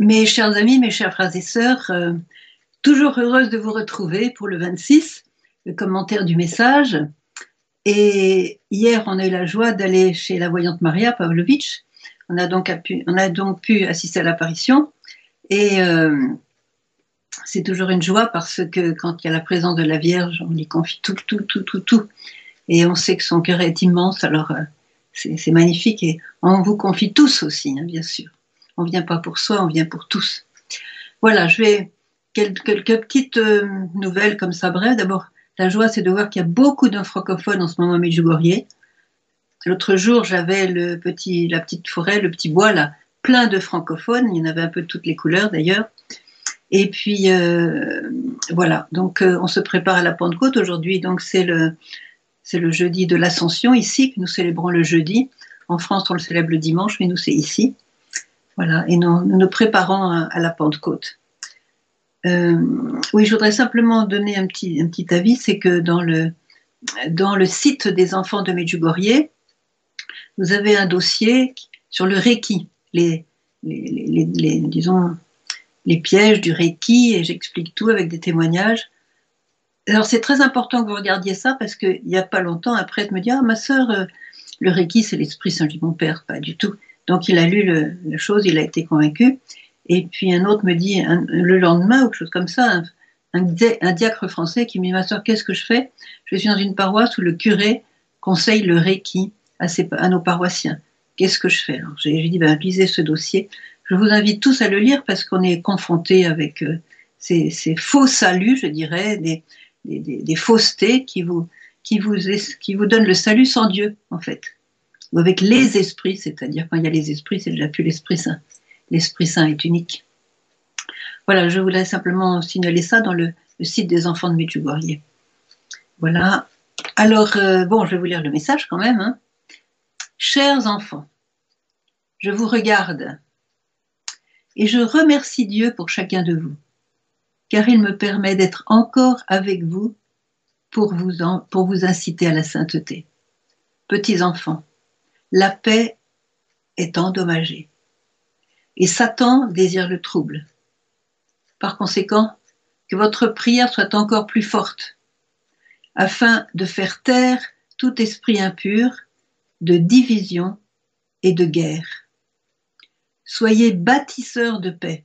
Mes chers amis, mes chers frères et sœurs, euh, toujours heureuse de vous retrouver pour le 26, le commentaire du message. Et hier, on a eu la joie d'aller chez la voyante Maria Pavlovitch. On a donc pu, assister à l'apparition. Et euh, c'est toujours une joie parce que quand il y a la présence de la Vierge, on lui confie tout, tout, tout, tout, tout. Et on sait que son cœur est immense, alors euh, c'est magnifique. Et on vous confie tous aussi, hein, bien sûr. On vient pas pour soi, on vient pour tous. Voilà, je vais quelques, petites euh, nouvelles comme ça bref. D'abord, la joie, c'est de voir qu'il y a beaucoup de francophones en ce moment à Medjugorje. L'autre jour, j'avais le petit, la petite forêt, le petit bois là, plein de francophones. Il y en avait un peu de toutes les couleurs d'ailleurs. Et puis euh, voilà, donc euh, on se prépare à la Pentecôte aujourd'hui. Donc c'est le c'est le jeudi de l'Ascension ici que nous célébrons le jeudi. En France, on le célèbre le dimanche, mais nous c'est ici. Voilà, et nous nous, préparons à, la Pentecôte. Euh, oui, je voudrais simplement donner un petit, un petit avis, c'est que dans le, dans le site des enfants de Medjugorje, vous avez un dossier sur le Reiki, les, les, les, disons, les pièges du Reiki, et j'explique tout avec des témoignages. Alors c'est très important que vous regardiez ça parce qu'il n'y a pas longtemps, un prêtre me dit Ah, ma sœur, euh, le Reiki, c'est l'Esprit Saint. Je mon père, pas du tout. Donc il a lu le, la chose, il a été convaincu. Et puis un autre me dit le lendemain ou quelque chose comme ça, un, diacre français qui me dit ma soeur, qu'est-ce que je fais? Je suis dans une paroisse où le curé conseille le Reiki à, nos paroissiens. Qu'est-ce que je fais? Alors j'ai dit ben, lisez ce dossier. Je vous invite tous à le lire parce qu'on est confronté avec euh, ces, faux saluts, je dirais, des, faussetés qui vous donnent le salut sans Dieu, en fait avec les esprits, c'est-à-dire quand il y a les esprits, c'est déjà plus l'Esprit Saint. L'Esprit Saint est unique. Voilà, je voulais simplement signaler ça dans le, site des enfants de Medjugorje. Voilà. Alors, euh, bon, je vais vous lire le message quand même. Hein. Chers enfants, je vous regarde et je remercie Dieu pour chacun de vous, car il me permet d'être encore avec vous pour vous, pour vous inciter à la sainteté. Petits enfants, la paix est endommagée. Et Satan désire le trouble. Par conséquent, que votre prière soit encore plus forte, afin de faire taire tout esprit impur, de division et de guerre. Soyez bâtisseurs de paix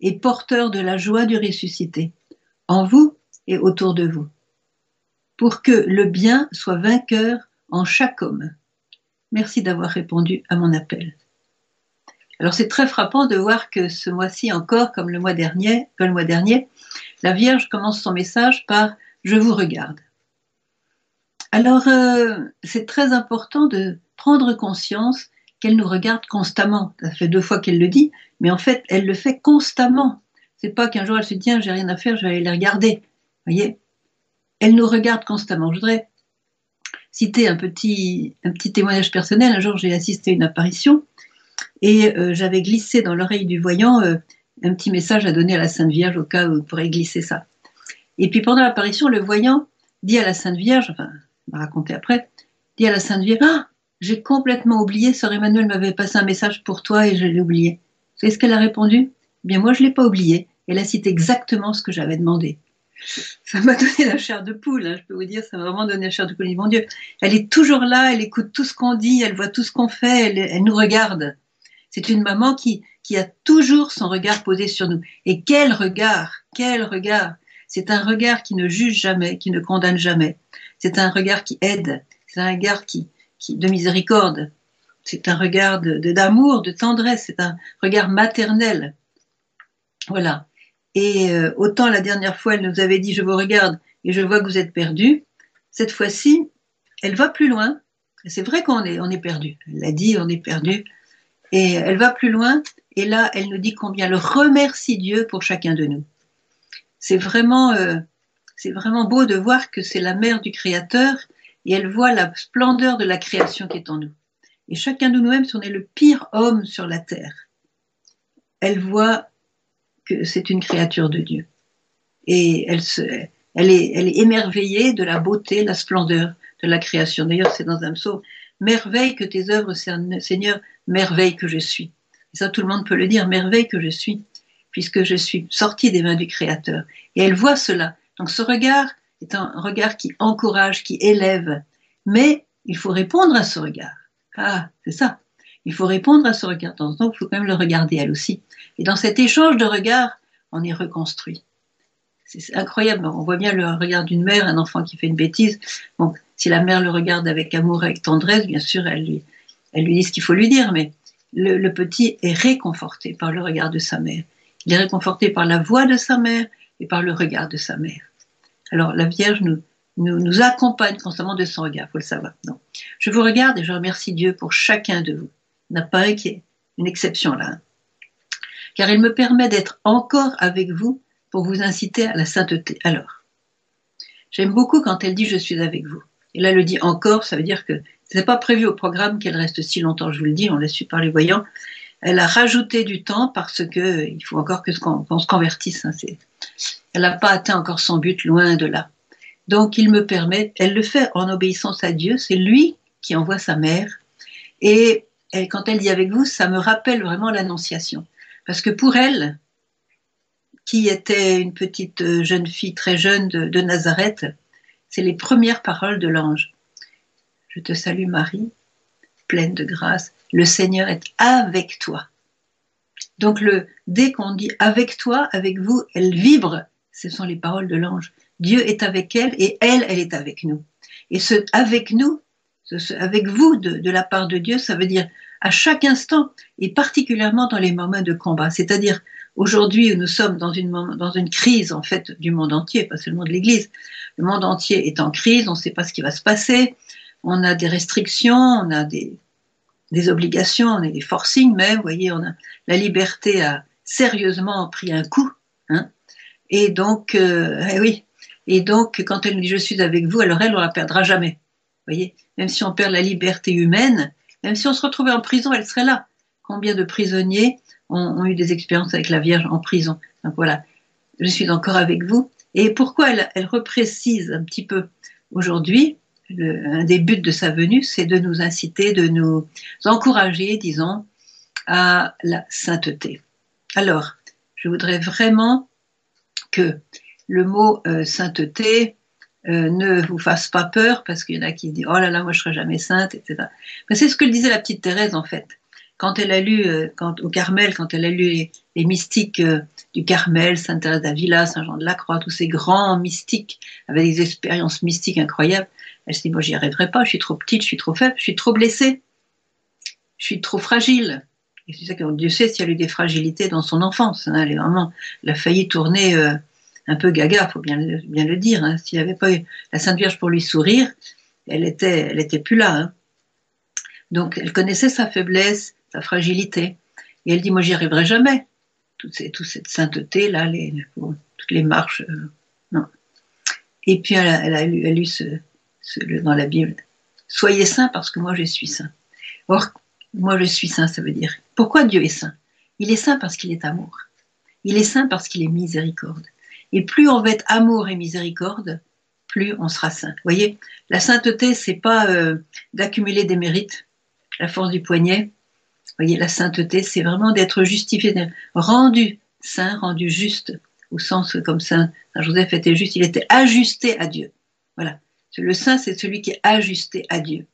et porteurs de la joie du ressuscité, en vous et autour de vous, pour que le bien soit vainqueur en chaque homme Merci d'avoir répondu à mon appel. Alors c'est très frappant de voir que ce mois-ci encore, comme le mois dernier, la Vierge commence son message par Je vous regarde. Alors euh, c'est très important de prendre conscience qu'elle nous regarde constamment. Ça fait deux fois qu'elle le dit, mais en fait elle le fait constamment. C'est pas qu'un jour elle se dit j'ai rien à faire, je vais aller les regarder. Voyez, elle nous regarde constamment. Je voudrais citer un petit, témoignage personnel. Un jour, j'ai assisté à une apparition et euh, j'avais glissé dans l'oreille du voyant euh, un petit message à donner à la Sainte Vierge au cas où vous pourrait glisser ça. Et puis pendant l'apparition, le voyant dit à la Sainte Vierge, enfin, m'a raconté après, dit à la Sainte Vierge, ah, j'ai complètement oublié, Sœur Emmanuel m'avait passé un message pour toi et je l'ai oublié. Vous savez ce qu'elle a répondu eh Bien moi, je l'ai pas oublié. Elle a cité exactement ce que j'avais demandé ça m'a donné la chair de poule, hein, je peux vous dire, ça m'a vraiment donné la chair de poule. Mon Dieu, elle est toujours là, elle écoute tout ce qu'on dit, elle voit tout ce qu'on fait, elle, nous regarde. C'est une maman qui, qui a toujours son regard posé sur nous. Et quel regard, quel regard C'est un regard qui ne juge jamais, qui ne condamne jamais. C'est un regard qui aide, c'est un regard qui, qui de miséricorde. C'est un regard d'amour, de, de tendresse, c'est un regard maternel. Voilà. Et euh, autant la dernière fois, elle nous avait dit, je vous regarde et je vois que vous êtes perdu. Cette fois-ci, elle va plus loin. C'est vrai qu'on est, on est perdu. Elle l'a dit, on est perdu. Et elle va plus loin. Et là, elle nous dit combien elle remercie Dieu pour chacun de nous. C'est vraiment, euh, c'est vraiment beau de voir que c'est la mère du Créateur et elle voit la splendeur de la création qui est en nous. Et chacun de nous-mêmes, si on est le pire homme sur la terre, elle voit que c'est une créature de Dieu. Et elle, se, elle, est, elle est émerveillée de la beauté, la splendeur de la création. D'ailleurs, c'est dans un psaume, merveille que tes œuvres, Seigneur, merveille que je suis. Et ça, tout le monde peut le dire, merveille que je suis, puisque je suis sortie des mains du Créateur. Et elle voit cela. Donc ce regard est un regard qui encourage, qui élève. Mais il faut répondre à ce regard. Ah, c'est ça. Il faut répondre à ce regard. Dans il faut quand même le regarder elle aussi. Et dans cet échange de regards, on est reconstruit. C'est incroyable. On voit bien le regard d'une mère, un enfant qui fait une bêtise. Bon, si la mère le regarde avec amour, avec tendresse, bien sûr, elle lui, dit ce qu'il faut lui dire, mais le, petit est réconforté par le regard de sa mère. Il est réconforté par la voix de sa mère et par le regard de sa mère. Alors, la Vierge nous, accompagne constamment de son regard, faut le savoir. Non. Je vous regarde et je remercie Dieu pour chacun de vous. Il n'y a pas une exception là. Car il me permet d'être encore avec vous pour vous inciter à la sainteté. Alors, j'aime beaucoup quand elle dit je suis avec vous. Et là, elle le dit encore, ça veut dire que ce n'est pas prévu au programme qu'elle reste si longtemps, je vous le dis, on l'a su par les voyants. Elle a rajouté du temps parce que il faut encore que qu'on se convertisse. Hein, elle n'a pas atteint encore son but, loin de là. Donc il me permet, elle le fait en obéissance à Dieu, c'est lui qui envoie sa mère. Et quand elle dit avec vous, ça me rappelle vraiment l'annonciation. Parce que pour elle, qui était une petite euh, jeune fille très jeune de, Nazareth, c'est les premières paroles de l'ange. Je te salue Marie, pleine de grâce, le Seigneur est avec toi. Donc le, dès qu'on dit avec toi, avec vous, elle vibre. Ce sont les paroles de l'ange. Dieu est avec elle et elle, elle est avec nous. Et ce avec nous, avec vous de, la part de Dieu, ça veut dire à chaque instant et particulièrement dans les moments de combat. C'est-à-dire aujourd'hui nous sommes dans une, dans une crise en fait du monde entier, pas seulement de l'Église. Le monde entier est en crise, on ne sait pas ce qui va se passer, on a des restrictions, on a des, des obligations, on a des forcings même, vous voyez, on a, la liberté a sérieusement pris un coup. Hein, et donc, euh, eh oui, et donc, quand elle dit je suis avec vous, alors elle, on la perdra jamais. Voyez, même si on perd la liberté humaine, même si on se retrouvait en prison, elle serait là. Combien de prisonniers ont, eu des expériences avec la Vierge en prison? Donc voilà, je suis encore avec vous. Et pourquoi elle, elle reprécise un petit peu aujourd'hui un des buts de sa venue, c'est de nous inciter, de nous encourager, disons, à la sainteté. Alors, je voudrais vraiment que le mot euh, sainteté euh, ne vous fasse pas peur parce qu'il y en a qui disent oh là là moi je serai jamais sainte etc. Mais c'est ce que disait la petite Thérèse en fait quand elle a lu euh, au Carmel quand elle a lu les, mystiques euh, du Carmel, Sainte Thérèse d'Avila, Saint Jean de la Croix, tous ces grands mystiques avec des expériences mystiques incroyables, elle s'est dit moi j'y arriverai pas, je suis trop petite, je suis trop faible, je suis trop blessée, je suis trop fragile. Et c'est ça que Dieu sait s'il y a eu des fragilités dans son enfance. Hein, elle est vraiment, elle a failli tourner un peu gaga, faut bien le, dire. Hein. S'il n'y avait pas eu la Sainte Vierge pour lui sourire, elle était, elle était plus là. Hein. Donc, elle connaissait sa faiblesse, sa fragilité. Et elle dit, moi, j'y arriverai jamais. Toute, cette sainteté, là, toutes les marches, euh, non. Et puis, elle a, lu, ce, dans la Bible, soyez saints parce que moi, je suis saint. Or, moi, je suis saint, ça veut dire, pourquoi Dieu est saint? Il est saint parce qu'il est amour. Il est saint parce qu'il est miséricorde. Et plus on va être amour et miséricorde, plus on sera saint. Vous voyez, la sainteté, c'est pas euh, d'accumuler des mérites, la force du poignet. Vous voyez, la sainteté, c'est vraiment d'être justifié, rendu saint, rendu juste, au sens comme saint, saint Joseph était juste, il était ajusté à Dieu. Voilà. Le saint, c'est celui qui est ajusté à Dieu.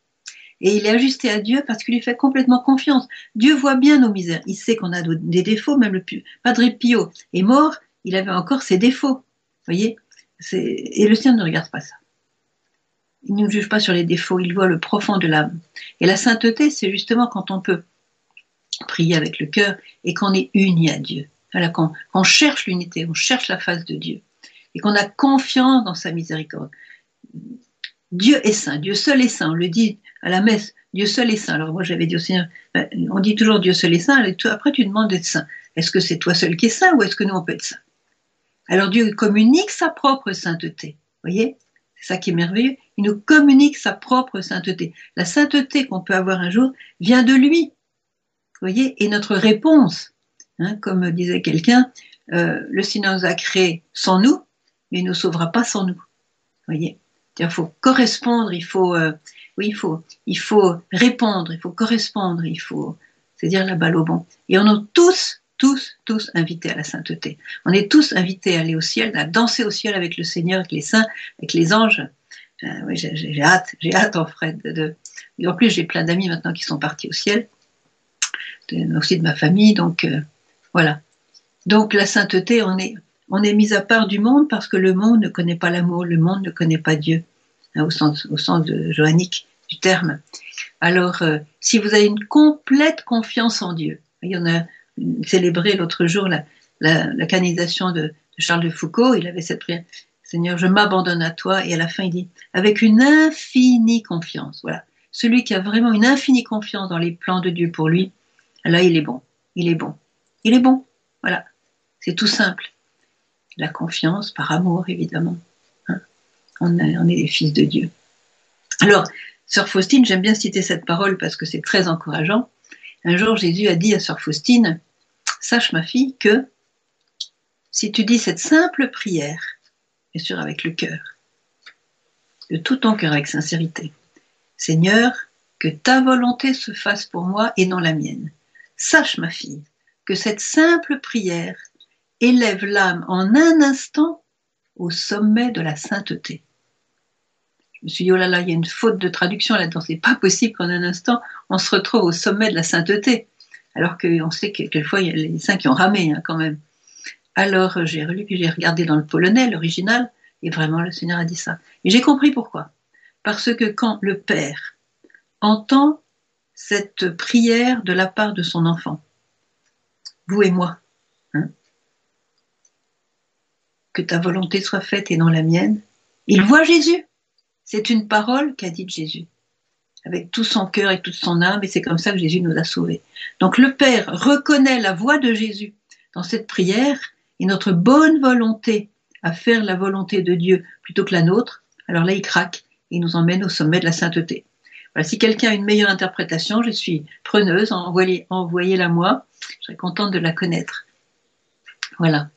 Et il est ajusté à Dieu parce qu'il lui fait complètement confiance. Dieu voit bien nos misères. Il sait qu'on a des défauts. Même le Padre Pio est mort il avait encore ses défauts. voyez Et le sien ne regarde pas ça. Il ne juge pas sur les défauts, il voit le profond de l'âme. Et la sainteté, c'est justement quand on peut prier avec le cœur et qu'on est uni à Dieu. Voilà, quand on cherche l'unité, on cherche la face de Dieu et qu'on a confiance dans sa miséricorde. Dieu est saint, Dieu seul est saint. On le dit à la messe, Dieu seul est saint. Alors moi j'avais dit au Seigneur, ben, on dit toujours Dieu seul est saint, et après tu demandes d'être saint. Est-ce que c'est toi seul qui es saint ou est-ce que nous on peut être saint alors Dieu communique sa propre sainteté. Voyez? C'est ça qui est merveilleux. Il nous communique sa propre sainteté. La sainteté qu'on peut avoir un jour vient de lui. Voyez? Et notre réponse, hein, comme disait quelqu'un, euh, le Seigneur nous a créé sans nous, mais il ne nous sauvera pas sans nous. Voyez? Il faut correspondre, il faut, euh, oui, il faut, il faut répondre, il faut correspondre, il faut. c'est-à-dire la balle au bon. Et on est tous, tous, tous invités à la sainteté. On est tous invités à aller au ciel, à danser au ciel avec le Seigneur, avec les saints, avec les anges. Euh, oui, j'ai hâte, j'ai hâte en fait. De, en plus, j'ai plein d'amis maintenant qui sont partis au ciel, aussi de ma famille, donc euh, voilà. Donc la sainteté, on est, on est mis à part du monde parce que le monde ne connaît pas l'amour, le monde ne connaît pas Dieu, hein, au, sens, au sens de johannique du terme. Alors, euh, si vous avez une complète confiance en Dieu, il y en a célébré l'autre jour la, la, de, Charles de Foucault, il avait cette prière, Seigneur, je m'abandonne à toi, et à la fin il dit, avec une infinie confiance, voilà, celui qui a vraiment une infinie confiance dans les plans de Dieu pour lui, là il est bon, il est bon, il est bon, voilà, c'est tout simple. La confiance par amour, évidemment. Hein. on, on est des fils de Dieu. Alors, Sœur Faustine, j'aime bien citer cette parole parce que c'est très encourageant. Un jour, Jésus a dit à Sœur Faustine, sache ma fille que si tu dis cette simple prière, bien sûr avec le cœur, de tout ton cœur avec sincérité, Seigneur, que ta volonté se fasse pour moi et non la mienne. Sache ma fille que cette simple prière élève l'âme en un instant au sommet de la sainteté. Je me suis dit, oh là là, il y a une faute de traduction là-dedans. C'est pas possible qu'en un instant, on se retrouve au sommet de la sainteté. Alors qu'on sait que quelquefois, il y a les saints qui ont ramé, hein, quand même. Alors, j'ai relu, puis j'ai regardé dans le polonais, l'original, et vraiment, le Seigneur a dit ça. Et j'ai compris pourquoi. Parce que quand le Père entend cette prière de la part de son enfant, vous et moi, hein, que ta volonté soit faite et non la mienne, il voit Jésus. C'est une parole qu'a dite Jésus, avec tout son cœur et toute son âme, et c'est comme ça que Jésus nous a sauvés. Donc le Père reconnaît la voix de Jésus dans cette prière et notre bonne volonté à faire la volonté de Dieu plutôt que la nôtre, alors là il craque et il nous emmène au sommet de la sainteté. Voilà, si quelqu'un a une meilleure interprétation, je suis preneuse, envoyez-la moi, je serais contente de la connaître. Voilà.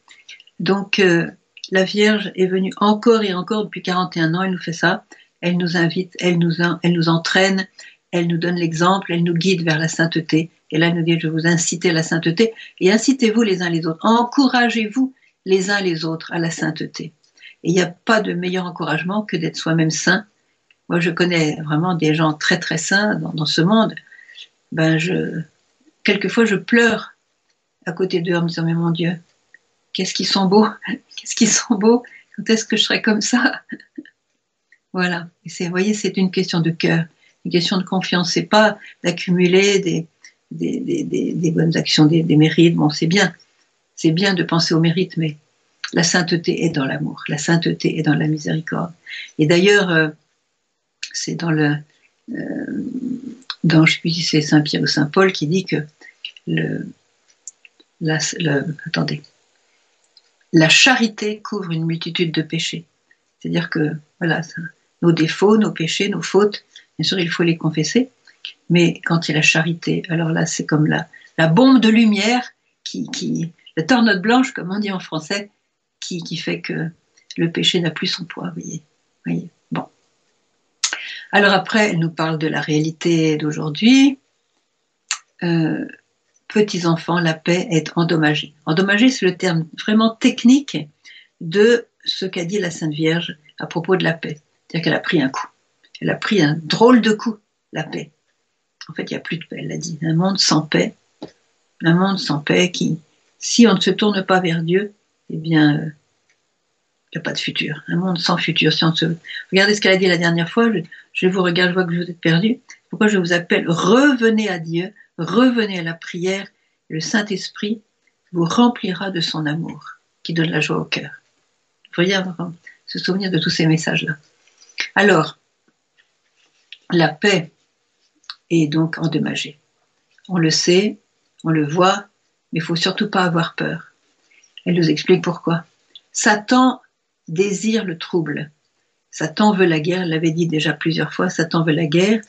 Donc, euh, la Vierge est venue encore et encore depuis 41 ans, elle nous fait ça elle nous invite, elle nous, elle nous entraîne, elle nous donne l'exemple, elle nous guide vers la sainteté. Et là, elle nous dit, je vous inciter à la sainteté et incitez-vous les uns les autres. Encouragez-vous les uns les autres à la sainteté. Et il n'y a pas de meilleur encouragement que d'être soi-même saint. Moi, je connais vraiment des gens très très saints dans, ce monde. Ben, je, quelquefois, je pleure à côté d'eux en me disant, mais mon Dieu, qu'est-ce qu'ils sont beaux, qu'est-ce qu'ils sont beaux, quand est-ce que je serai comme ça? Voilà. Vous voyez, c'est une question de cœur, une question de confiance. C'est pas d'accumuler des, bonnes actions, des, mérites. Bon, c'est bien. C'est bien de penser au mérite, mais la sainteté est dans l'amour. La sainteté est dans la miséricorde. Et d'ailleurs, euh, c'est dans le, euh, dans, je si c'est Saint Pierre ou Saint Paul qui dit que le, la, attendez, la charité couvre une multitude de péchés. C'est-à-dire que, voilà, nos défauts, nos péchés, nos fautes. Bien sûr, il faut les confesser. Mais quand il y a la charité, alors là, c'est comme la, bombe de lumière qui, qui, la tornade blanche, comme on dit en français, qui, qui fait que le péché n'a plus son poids, voyez. voyez. Bon. Alors après, elle nous parle de la réalité d'aujourd'hui. Euh, petits enfants, la paix est endommagée. Endommagée, c'est le terme vraiment technique de ce qu'a dit la Sainte Vierge à propos de la paix. C'est-à-dire qu'elle a pris un coup. Elle a pris un drôle de coup, la paix. En fait, il n'y a plus de paix, elle l'a dit. Un monde sans paix. Un monde sans paix qui, si on ne se tourne pas vers Dieu, eh bien, euh, il n'y a pas de futur. Un monde sans futur. Si on se... Regardez ce qu'elle a dit la dernière fois. Je, vous regarde, je vois que vous êtes perdu. Pourquoi je vous appelle Revenez à Dieu, revenez à la prière. Le Saint-Esprit vous remplira de son amour qui donne la joie au cœur. Vous voyez, se souvenir de tous ces messages-là. Alors, la paix est donc endommagée. On le sait, on le voit, mais il faut surtout pas avoir peur. Elle nous explique pourquoi. Satan désire le trouble. Satan veut la guerre, elle l'avait dit déjà plusieurs fois, Satan veut la guerre.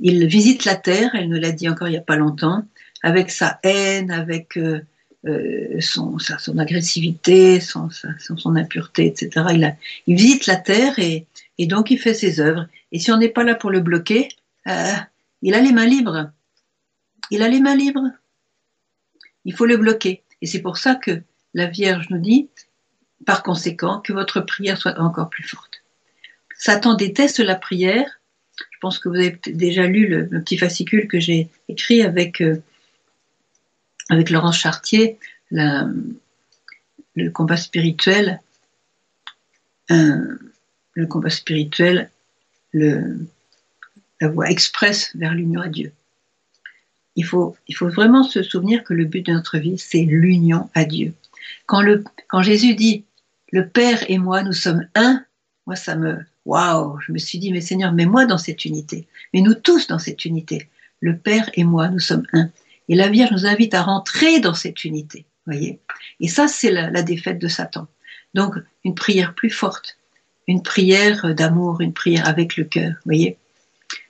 Il visite la terre, elle nous l'a dit encore il n'y a pas longtemps, avec sa haine, avec euh, euh, son, son, agressivité, son, son, impureté, etc. Il, il visite la terre et, et donc il fait ses œuvres. Et si on n'est pas là pour le bloquer, euh, il a les mains libres. Il a les mains libres. Il faut le bloquer. Et c'est pour ça que la Vierge nous dit, par conséquent, que votre prière soit encore plus forte. Satan déteste la prière. Je pense que vous avez déjà lu le, petit fascicule que j'ai écrit avec, euh, avec Laurence Chartier, le combat spirituel. Euh, le combat spirituel, la voie express vers l'union à Dieu. Il faut, vraiment se souvenir que le but de notre vie, c'est l'union à Dieu. Quand, quand Jésus dit le Père et moi, nous sommes un, moi ça me, waouh, je me suis dit, mais Seigneur, mets-moi dans cette unité, mais nous tous dans cette unité. Le Père et moi, nous sommes un. Et la Vierge nous invite à rentrer dans cette unité, voyez. Et ça, c'est la, défaite de Satan. Donc, une prière plus forte, une prière d'amour, une prière avec le cœur, voyez.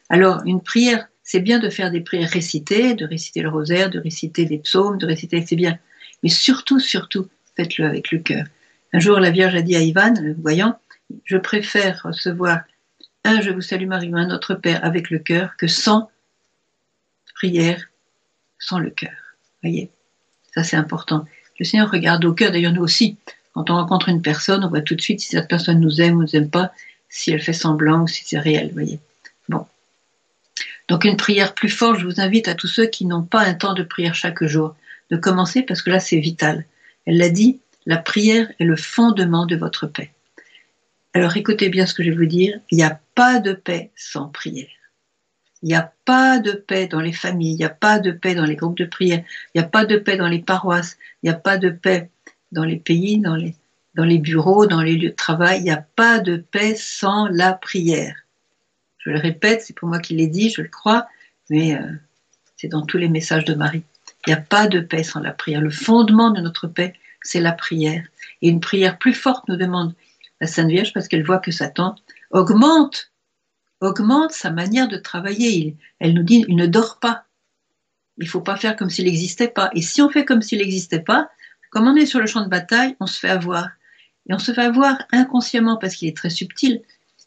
Alors, une prière, c'est bien de faire des prières récitées, de réciter le rosaire, de réciter des psaumes, de réciter, c'est bien. Mais surtout, surtout, faites-le avec le cœur. Un jour, la Vierge a dit à Ivan, le voyant, je préfère recevoir un Je vous salue Marie un Notre Père avec le cœur que sans prière, sans le cœur. Voyez, ça c'est important. Le Seigneur regarde au cœur, d'ailleurs nous aussi. Quand on rencontre une personne, on voit tout de suite si cette personne nous aime ou nous aime pas, si elle fait semblant ou si c'est réel. Voyez. Bon. Donc une prière plus forte, je vous invite à tous ceux qui n'ont pas un temps de prière chaque jour de commencer parce que là c'est vital. Elle l'a dit, la prière est le fondement de votre paix. Alors écoutez bien ce que je vais vous dire, il n'y a pas de paix sans prière. Il n'y a pas de paix dans les familles, il n'y a pas de paix dans les groupes de prière, il n'y a pas de paix dans les paroisses, il n'y a pas de paix dans les pays, dans les, bureaux, dans les lieux de travail, il n'y a pas de paix sans la prière. Je le répète, c'est pour moi qui l'ai dit, je le crois, mais euh, c'est dans tous les messages de Marie. Il n'y a pas de paix sans la prière. Le fondement de notre paix, c'est la prière. Et une prière plus forte nous demande la Sainte Vierge parce qu'elle voit que Satan augmente, augmente sa manière de travailler. elle nous dit, il ne dort pas. Il ne faut pas faire comme s'il n'existait pas. Et si on fait comme s'il n'existait pas, comme on est sur le champ de bataille, on se fait avoir. Et on se fait avoir inconsciemment parce qu'il est très subtil.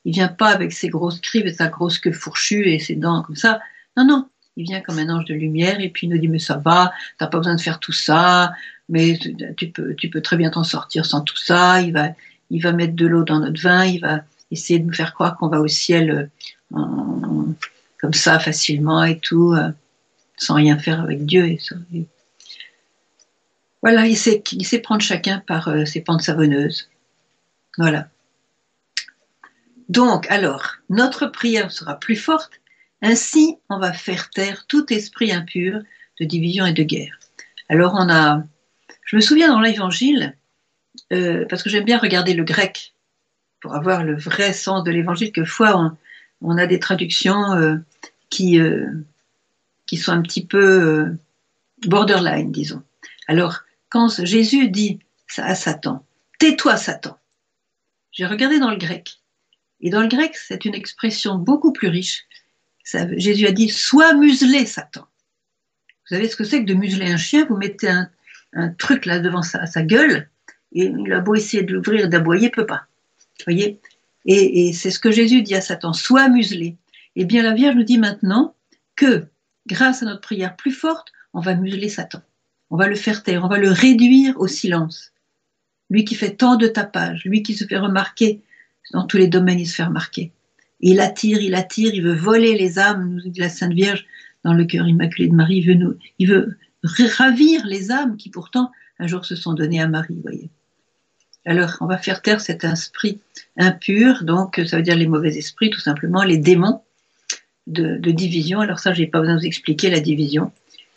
Il vient pas avec ses grosses crives et sa grosse queue fourchue et ses dents comme ça. Non, non. Il vient comme un ange de lumière et puis il nous dit mais ça va, t'as pas besoin de faire tout ça, mais tu peux, tu peux très bien t'en sortir sans tout ça. Il va, il va mettre de l'eau dans notre vin, il va essayer de nous faire croire qu'on va au ciel euh, comme ça facilement et tout, euh, sans rien faire avec Dieu. Et Voilà, il sait, prendre chacun par euh, ses pentes savonneuses. Voilà. Donc, alors, notre prière sera plus forte. Ainsi, on va faire taire tout esprit impur de division et de guerre. Alors, on a, je me souviens dans l'Évangile, parce que j'aime bien regarder le grec avoir le vrai sens de l'évangile. Quelquefois, on, on a des traductions euh, qui, euh, qui sont un petit peu borderline, disons. Alors, quand Jésus dit à Satan, tais-toi Satan, j'ai regardé dans le grec. Et dans le grec, c'est une expression beaucoup plus riche. Jésus a dit, sois muselé Satan. Vous savez ce que c'est que de museler un chien? Vous mettez un, un truc là devant sa, sa gueule, et il a beau essayer de l'ouvrir, d'aboyer, il peut pas. Voyez Et, c'est ce que Jésus dit à Satan, sois muselé. Eh bien, la Vierge nous dit maintenant que, grâce à notre prière plus forte, on va museler Satan. On va le faire taire, on va le réduire au silence. Lui qui fait tant de tapage, lui qui se fait remarquer, dans tous les domaines, il se fait remarquer. Il attire, il attire, il veut voler les âmes, nous dit la Sainte Vierge, dans le cœur immaculé de Marie. Il veut, nous, il veut ravir les âmes qui pourtant un jour se sont données à Marie, voyez. Alors, on va faire taire cet esprit impur, donc ça veut dire les mauvais esprits, tout simplement, les démons de, division. Alors ça, j'ai pas besoin de vous expliquer la division.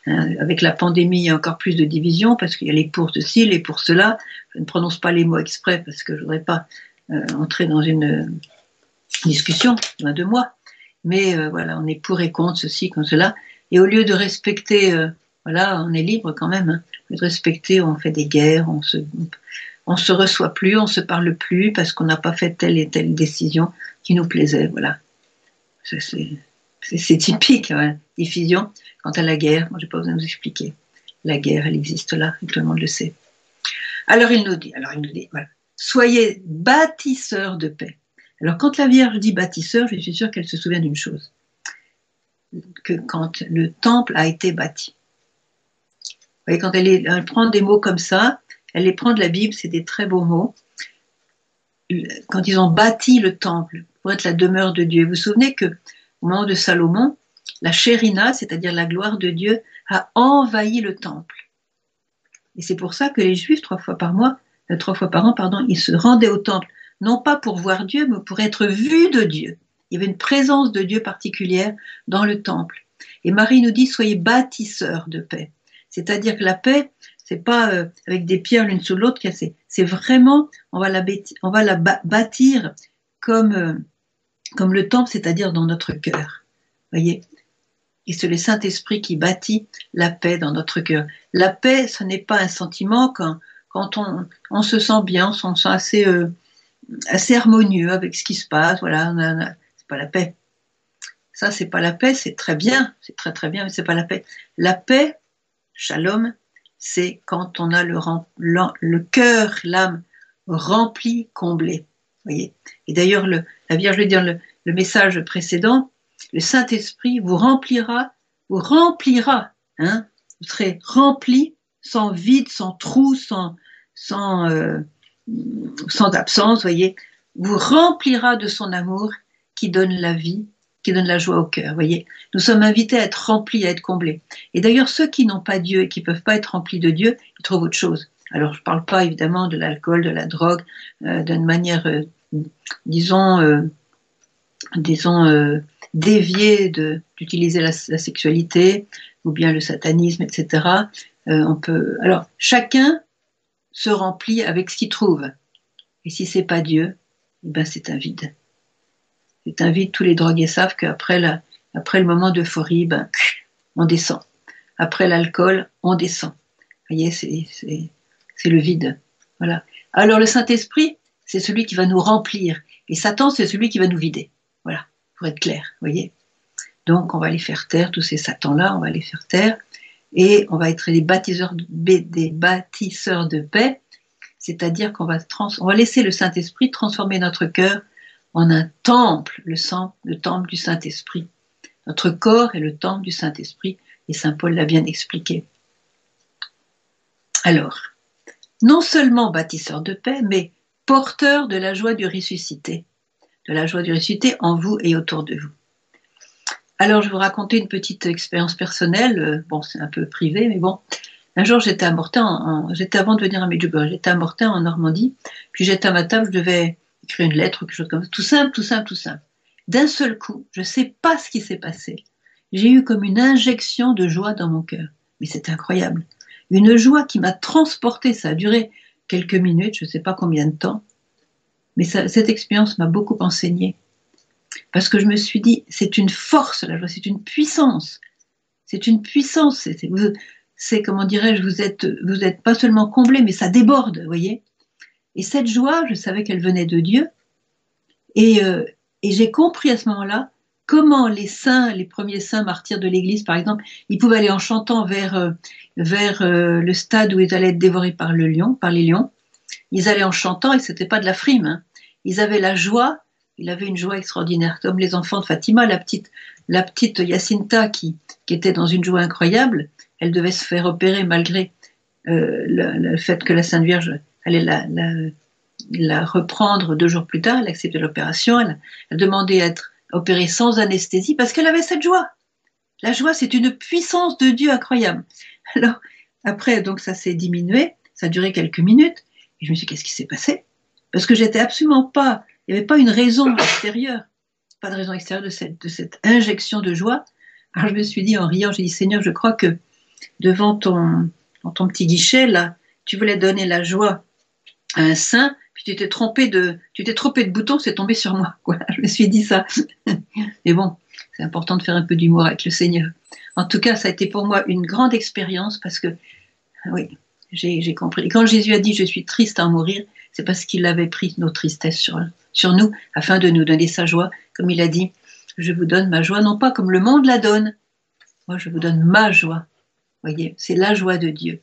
Hein, avec la pandémie, il y a encore plus de division parce qu'il y a les pour ceci, les pour cela. Je ne prononce pas les mots exprès parce que je voudrais pas euh, entrer dans une discussion, de moi. Mais euh, voilà, on est pour et contre ceci, contre cela. Et au lieu de respecter, euh, voilà, on est libre quand même. Hein, de respecter, on fait des guerres, on se, on se reçoit plus, on se parle plus parce qu'on n'a pas fait telle et telle décision qui nous plaisait. Voilà. C'est typique, hein, diffusion. Quant à la guerre, moi, j'ai pas besoin de vous expliquer. La guerre, elle existe là, tout le monde le sait. Alors il nous dit, alors il nous dit, soyez bâtisseurs de paix. Alors quand la Vierge dit bâtisseur, je suis sûre qu'elle se souvient d'une chose, que quand le temple a été bâti, Vous quand elle prend des mots comme ça, elle les prend de la Bible, c'est des très beaux mots. Quand ils ont bâti le temple pour être la demeure de Dieu, vous vous souvenez que au moment de Salomon, la chérina, c'est-à-dire la gloire de Dieu, a envahi le temple. Et c'est pour ça que les Juifs, trois fois par mois, euh, trois fois par an, pardon, ils se rendaient au temple, non pas pour voir Dieu, mais pour être vus de Dieu. Il y avait une présence de Dieu particulière dans le temple. Et Marie nous dit soyez bâtisseurs de paix. C'est-à-dire que la paix, c'est pas euh, avec des pierres l'une sous l'autre, c'est vraiment, on va la, on va la bâtir comme, euh, comme le temple, c'est-à-dire dans notre cœur. Voyez? Et c'est le Saint-Esprit qui bâtit la paix dans notre cœur. La paix, ce n'est pas un sentiment quand, quand on, on, se sent bien, on se sent assez, euh, assez harmonieux avec ce qui se passe. Voilà, c'est pas la paix. Ça, c'est pas la paix, c'est très bien, c'est très très bien, mais c'est pas la paix. La paix, shalom, c'est quand on a le, le cœur, l'âme remplie, comblée. Voyez. Et d'ailleurs, la Vierge veut dire le, le message précédent, le Saint-Esprit vous remplira, vous remplira, hein, vous serez rempli sans vide, sans trou, sans, sans, euh, sans absence, voyez, vous remplira de son amour qui donne la vie, qui donne la joie au cœur, voyez. Nous sommes invités à être remplis, à être comblés. Et d'ailleurs, ceux qui n'ont pas Dieu et qui peuvent pas être remplis de Dieu, ils trouvent autre chose. Alors, je ne parle pas évidemment de l'alcool, de la drogue, euh, d'une manière, euh, disons, euh, disons déviée d'utiliser la, sexualité ou bien le satanisme, etc. On peut. Alors, chacun se remplit avec ce qu'il trouve. Et si c'est pas Dieu, eh ben c'est un vide. C'est un vide. Tous les drogués savent qu'après après le moment d'euphorie, ben, on descend. Après l'alcool, on descend. Vous voyez, c'est le vide. Voilà. Alors le Saint-Esprit, c'est celui qui va nous remplir. Et Satan, c'est celui qui va nous vider. Voilà, pour être clair, vous voyez. Donc, on va les faire taire, tous ces Satans-là, on va les faire taire. Et on va être des bâtisseurs de, des bâtisseurs de paix, c'est-à-dire qu'on va, va laisser le Saint-Esprit transformer notre cœur en un temple, le, temple du Saint-Esprit. Notre corps est le temple du Saint-Esprit, et Saint Paul l'a bien expliqué. Alors, non seulement bâtisseur de paix, mais porteur de la joie du ressuscité, de la joie du ressuscité en vous et autour de vous. Alors, je vais vous raconter une petite expérience personnelle. Bon, c'est un peu privé, mais bon. Un jour, j'étais à j'étais avant de venir à Medjugorje, j'étais à en Normandie, puis j'étais à ma table, je devais écrire une lettre ou quelque chose comme ça. Tout simple, tout simple, tout simple. D'un seul coup, je ne sais pas ce qui s'est passé. J'ai eu comme une injection de joie dans mon cœur. Mais c'était incroyable. Une joie qui m'a transportée. Ça a duré quelques minutes, je ne sais pas combien de temps, mais cette expérience m'a beaucoup enseigné. Parce que je me suis dit, c'est une force, la joie, c'est une puissance. C'est une puissance. C'est, comment dirais-je, vous êtes, vous êtes pas seulement comblé, mais ça déborde, vous voyez. Et cette joie, je savais qu'elle venait de Dieu. Et, euh, et j'ai compris à ce moment-là comment les saints, les premiers saints martyrs de l'Église, par exemple, ils pouvaient aller en chantant vers, euh, vers euh, le stade où ils allaient être dévorés par le lion, par les lions. Ils allaient en chantant et c'était pas de la frime. Hein. Ils avaient la joie. Il avait une joie extraordinaire, comme les enfants de Fatima, la petite, la petite Yacinta qui, qui était dans une joie incroyable. Elle devait se faire opérer malgré le, fait que la Sainte Vierge allait la, la, la reprendre deux jours plus tard. Elle acceptait l'opération. Elle, elle demandait à être opérée sans anesthésie parce qu'elle avait cette joie. La joie, c'est une puissance de Dieu incroyable. Alors, après, donc ça s'est diminué, ça a duré quelques minutes, et je me suis dit, qu'est-ce qui s'est passé? Parce que j'étais absolument pas, il n'y avait pas une raison extérieure, pas de raison extérieure de cette, de cette injection de joie. Alors je me suis dit en riant, j'ai dit, Seigneur, je crois que devant ton, ton petit guichet, là, tu voulais donner la joie à un saint, puis tu t'es trompé de, tu t'es trompé de bouton, c'est tombé sur moi. Voilà, je me suis dit ça. Mais bon, c'est important de faire un peu d'humour avec le Seigneur. En tout cas, ça a été pour moi une grande expérience parce que, oui, j'ai compris. Et quand Jésus a dit je suis triste à en mourir, c'est parce qu'il avait pris nos tristesses sur, sur nous afin de nous donner sa joie. Comme il a dit, je vous donne ma joie, non pas comme le monde la donne. Moi, je vous donne ma joie. Voyez, c'est la joie de Dieu.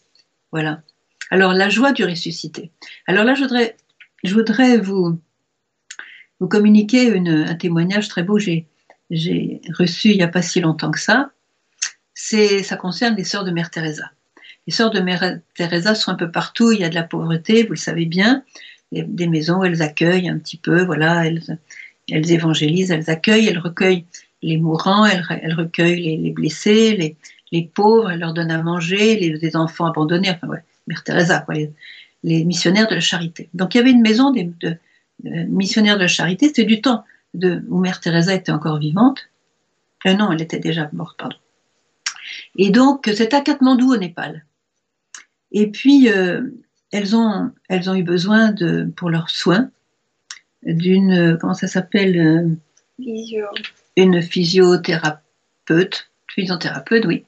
Voilà. Alors, la joie du ressuscité. Alors là, je voudrais, vous, communiquer un témoignage très beau. J'ai reçu il n'y a pas si longtemps que ça. Ça concerne les sœurs de Mère Teresa. Les sœurs de Mère Teresa sont un peu partout, il y a de la pauvreté, vous le savez bien, des maisons où elles accueillent un petit peu, voilà, elles, évangélisent, elles accueillent, elles recueillent les mourants, elles, recueillent les, blessés, les, pauvres, elles leur donnent à manger, les, enfants abandonnés, enfin ouais, Mère Teresa, quoi, les, missionnaires de la charité. Donc il y avait une maison de, de missionnaires de charité, c'était du temps de, où Mère Teresa était encore vivante. Euh, non, elle était déjà morte, pardon. Et donc, c'est à Katmandou, au Népal. Et puis, euh, elles, ont, elles ont eu besoin, de, pour leurs soins, d'une, comment ça s'appelle euh, Une physiothérapeute, physiothérapeute, oui.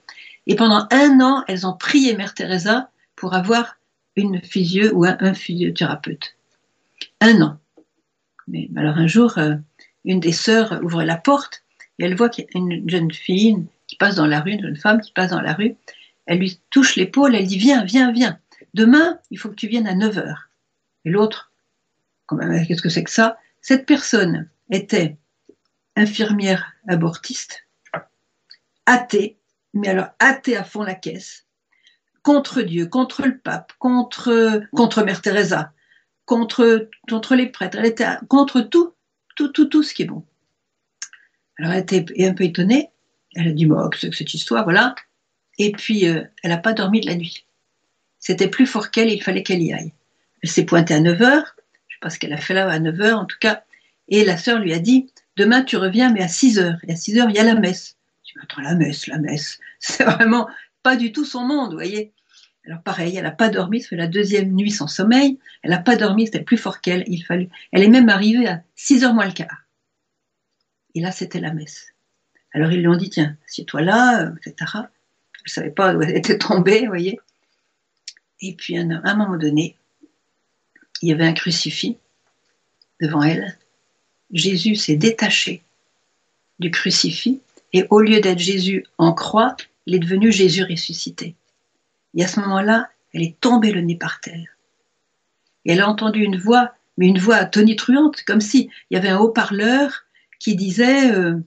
Et pendant un an, elles ont prié Mère Teresa pour avoir une physio ou un, physiothérapeute. Un an. Mais alors un jour, euh, une des sœurs ouvre la porte et elle voit qu'il y a une jeune fille qui passe dans la rue, une jeune femme qui passe dans la rue. Elle lui touche l'épaule, elle dit Viens, viens, viens. Demain, il faut que tu viennes à 9 h. Et l'autre, qu'est-ce que c'est que ça? Cette personne était infirmière abortiste, athée, mais alors athée à fond la caisse, contre Dieu, contre le pape, contre, contre Mère Teresa, contre, contre les prêtres, elle était contre tout, tout, tout, tout ce qui est bon. Alors elle était un peu étonnée, elle a dit, bon, que cette histoire, voilà. Et puis, euh, elle n'a pas dormi de la nuit. C'était plus fort qu'elle, il fallait qu'elle y aille. Elle s'est pointée à 9 heures, je sais pas ce qu'elle a fait là à 9 heures en tout cas, et la sœur lui a dit, demain tu reviens, mais à 6 heures. Et à 6 heures, il y a la messe. Je dis, attends, la messe, la messe. C'est vraiment pas du tout son monde, vous voyez. Alors pareil, elle n'a pas dormi, c'est la deuxième nuit sans sommeil. Elle n'a pas dormi, c'était plus fort qu'elle. Il fallait. Elle est même arrivée à 6 heures moins le quart. Et là, c'était la messe. Alors ils lui ont dit, tiens, assieds-toi là, euh, etc. Elle ne savait pas où elle était tombée, vous voyez. Et puis à un moment donné, il y avait un crucifix devant elle. Jésus s'est détaché du crucifix et au lieu d'être Jésus en croix, il est devenu Jésus ressuscité. Et à ce moment-là, elle est tombée le nez par terre. Et elle a entendu une voix, mais une voix tonitruante, comme si y avait un haut-parleur qui disait euh,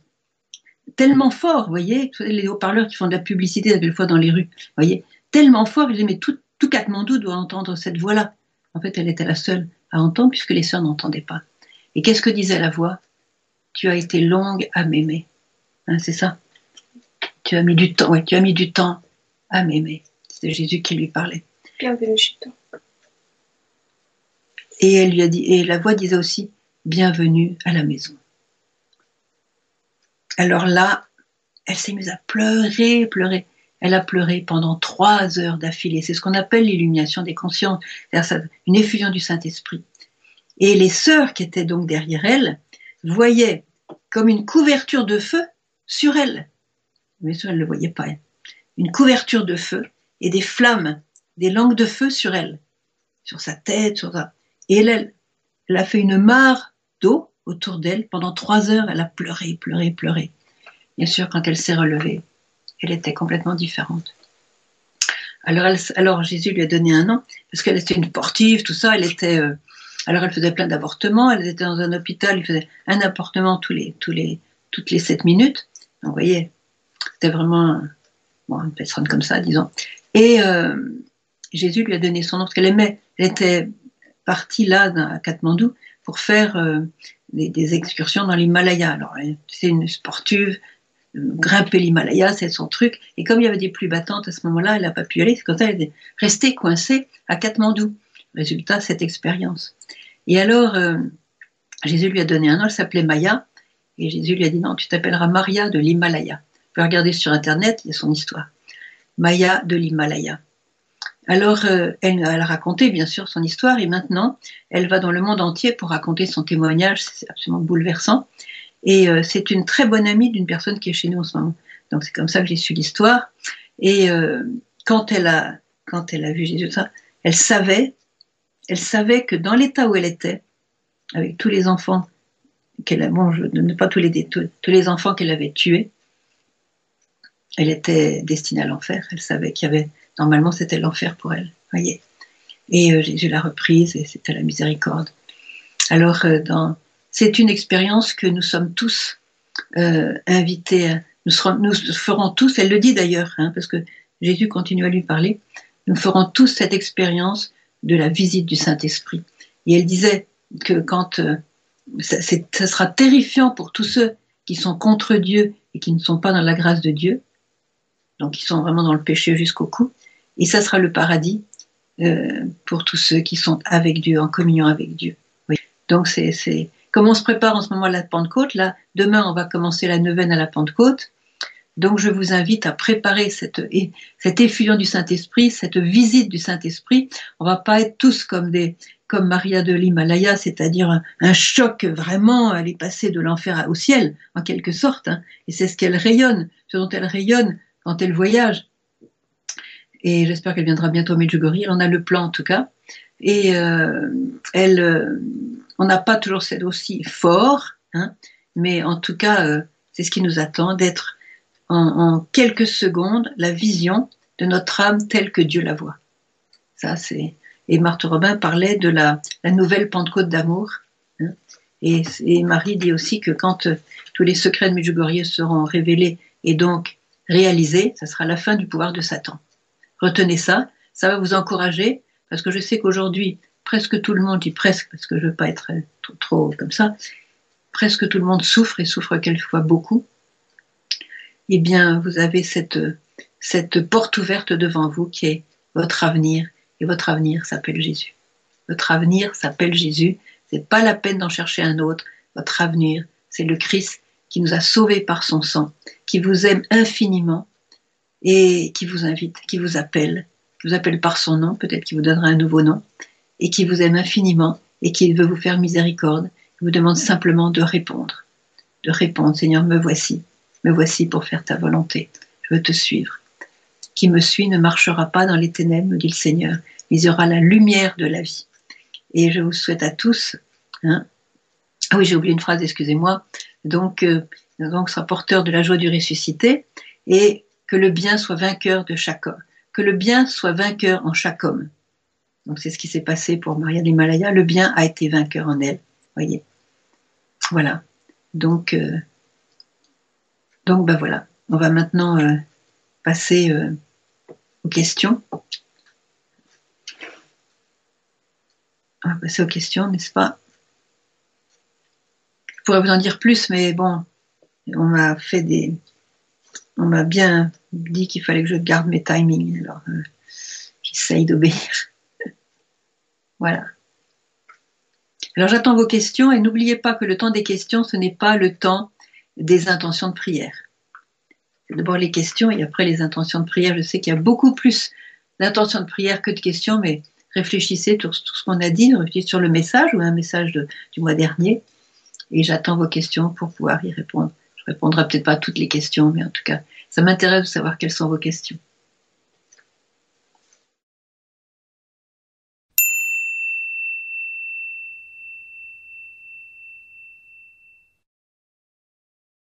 tellement fort, vous voyez, les haut-parleurs qui font de la publicité fois dans les rues, vous voyez, tellement fort, il disait, mais tout, tout Katmandou doit entendre cette voix-là. En fait, elle était la seule à entendre puisque les sœurs n'entendaient pas. Et qu'est-ce que disait la voix? Tu as été longue à m'aimer. Hein, c'est ça Tu as mis du temps, ouais, tu as mis du temps à m'aimer. C'était Jésus qui lui parlait. Bienvenue chez toi. Et elle lui a dit, et la voix disait aussi, bienvenue à la maison. Alors là, elle s'est mise à pleurer, pleurer. Elle a pleuré pendant trois heures d'affilée. C'est ce qu'on appelle l'illumination des consciences, c'est-à-dire une effusion du Saint-Esprit. Et les sœurs qui étaient donc derrière elle voyaient comme une couverture de feu sur elle. Mais ça, elles ne le voyaient pas. Hein. Une couverture de feu et des flammes, des langues de feu sur elle, sur sa tête, sur sa... Et elle, elle a fait une mare d'eau autour d'elle. Pendant trois heures, elle a pleuré, pleuré, pleuré. Bien sûr, quand elle s'est relevée, elle était complètement différente. Alors, alors Jésus lui a donné un nom, parce qu'elle était une sportive, tout ça. Elle était, euh, alors elle faisait plein d'avortements. Elle était dans un hôpital, il faisait un avortement tous les, tous les, toutes les sept minutes. Donc, vous voyez, c'était vraiment bon, une personne comme ça, disons. Et euh, Jésus lui a donné son nom parce qu'elle aimait. Elle était partie là à Katmandou pour faire euh, des, excursions dans l'Himalaya. Alors, c'est une sportive, grimper l'Himalaya, c'est son truc. Et comme il y avait des pluies battantes à ce moment-là, elle n'a pas pu y aller. C'est comme ça, elle est restée coincée à Katmandou. Résultat, cette expérience. Et alors, euh, Jésus lui a donné un nom, elle s'appelait Maya. Et Jésus lui a dit non, tu t'appelleras Maria de l'Himalaya. Peux regarder sur Internet, il y a son histoire. Maya de l'Himalaya. Alors, euh, elle, a raconté bien sûr son histoire et maintenant, elle va dans le monde entier pour raconter son témoignage. C'est absolument bouleversant. Et euh, c'est une très bonne amie d'une personne qui est chez nous en ce moment. Donc, c'est comme ça que j'ai su l'histoire. Et euh, quand, elle a, quand elle a vu Jésus, elle savait, elle savait que dans l'état où elle était, avec tous les enfants qu'elle a, ne pas tous les, tous les enfants qu'elle avait tués, elle était destinée à l'enfer. Elle savait qu'il y avait Normalement, c'était l'enfer pour elle, voyez. Et euh, Jésus l'a reprise et c'était la miséricorde. Alors, euh, dans... c'est une expérience que nous sommes tous euh, invités, à... nous, ferons tous, elle le dit d'ailleurs, hein, parce que Jésus continue à lui parler, nous ferons tous cette expérience de la visite du Saint-Esprit. Et elle disait que quand euh, ça sera terrifiant pour tous ceux qui sont contre Dieu et qui ne sont pas dans la grâce de Dieu, donc qui sont vraiment dans le péché jusqu'au cou, et ça sera le paradis euh, pour tous ceux qui sont avec Dieu, en communion avec Dieu. Donc c'est comme on se prépare en ce moment à la Pentecôte, là, demain on va commencer la neuvaine à la Pentecôte, donc je vous invite à préparer cette, cette effusion du Saint-Esprit, cette visite du Saint-Esprit. On va pas être tous comme des comme Maria de l'Himalaya, c'est-à-dire un, choc vraiment, elle est passée de l'enfer au ciel, en quelque sorte. Hein. et c'est ce qu'elle rayonne, ce dont elle rayonne quand elle voyage. Et j'espère qu'elle viendra bientôt au Medjugorje. Elle en a le plan en tout cas. Et euh, elle, euh, on n'a pas toujours cette aussi fort, hein, mais en tout cas, euh, c'est ce qui nous attend d'être en, quelques secondes la vision de notre âme telle que Dieu la voit. Ça, c'est. Et Marthe Robin parlait de la, nouvelle Pentecôte d'amour. Hein. et, Marie dit aussi que quand tous les secrets de Medjugorje seront révélés et donc réalisés, ça sera la fin du pouvoir de Satan. Retenez ça, ça va vous encourager, parce que je sais qu'aujourd'hui, presque tout le monde, dit presque, parce que je ne veux pas être trop, comme ça, presque tout le monde souffre et souffre quelquefois beaucoup eh bien, vous avez cette, cette porte ouverte devant vous qui est votre avenir. Et votre avenir s'appelle Jésus. Votre avenir s'appelle Jésus. C'est pas la peine d'en chercher un autre. Votre avenir, c'est le Christ qui nous a sauvés par son sang, qui vous aime infiniment et qui vous invite, qui vous appelle, qui vous appelle par son nom, peut-être qu'il vous donnera un nouveau nom, et qui vous aime infiniment et qui veut vous faire miséricorde, vous demande simplement de répondre, de répondre, Seigneur, me voici, me voici pour faire ta volonté. Je veux te suivre. Qui me suit ne marchera pas dans les ténèbres, me dit le Seigneur, mais il y aura la lumière de la vie. Et je vous souhaite à tous, hein, ah oui, j'ai oublié une phrase, excusez-moi, donc, euh, donc sera porteur de la joie du ressuscité, et que le bien soit vainqueur de chaque homme, que le bien soit vainqueur en chaque homme. Donc c'est ce qui s'est passé pour Maria d'Himalaya, le bien a été vainqueur en elle, voyez. Voilà. Donc, donc ben voilà, on va maintenant euh, passer euh, aux questions. On va passer aux questions, n'est-ce pas? Je pourrais vous en dire plus, mais bon, on m'a fait des. On m'a bien dit qu'il fallait que je garde mes timings, alors euh, j'essaye d'obéir. voilà. Alors j'attends vos questions et n'oubliez pas que le temps des questions, ce n'est pas le temps des intentions de prière. D'abord les questions et après les intentions de prière. Je sais qu'il y a beaucoup plus d'intentions de prière que de questions, mais réfléchissez sur tout ce qu'on a dit, réfléchissez sur le message ou un message du mois dernier. Et j'attends vos questions pour pouvoir y répondre. Je répondrai peut-être pas à toutes les questions, mais en tout cas, ça m'intéresse de savoir quelles sont vos questions.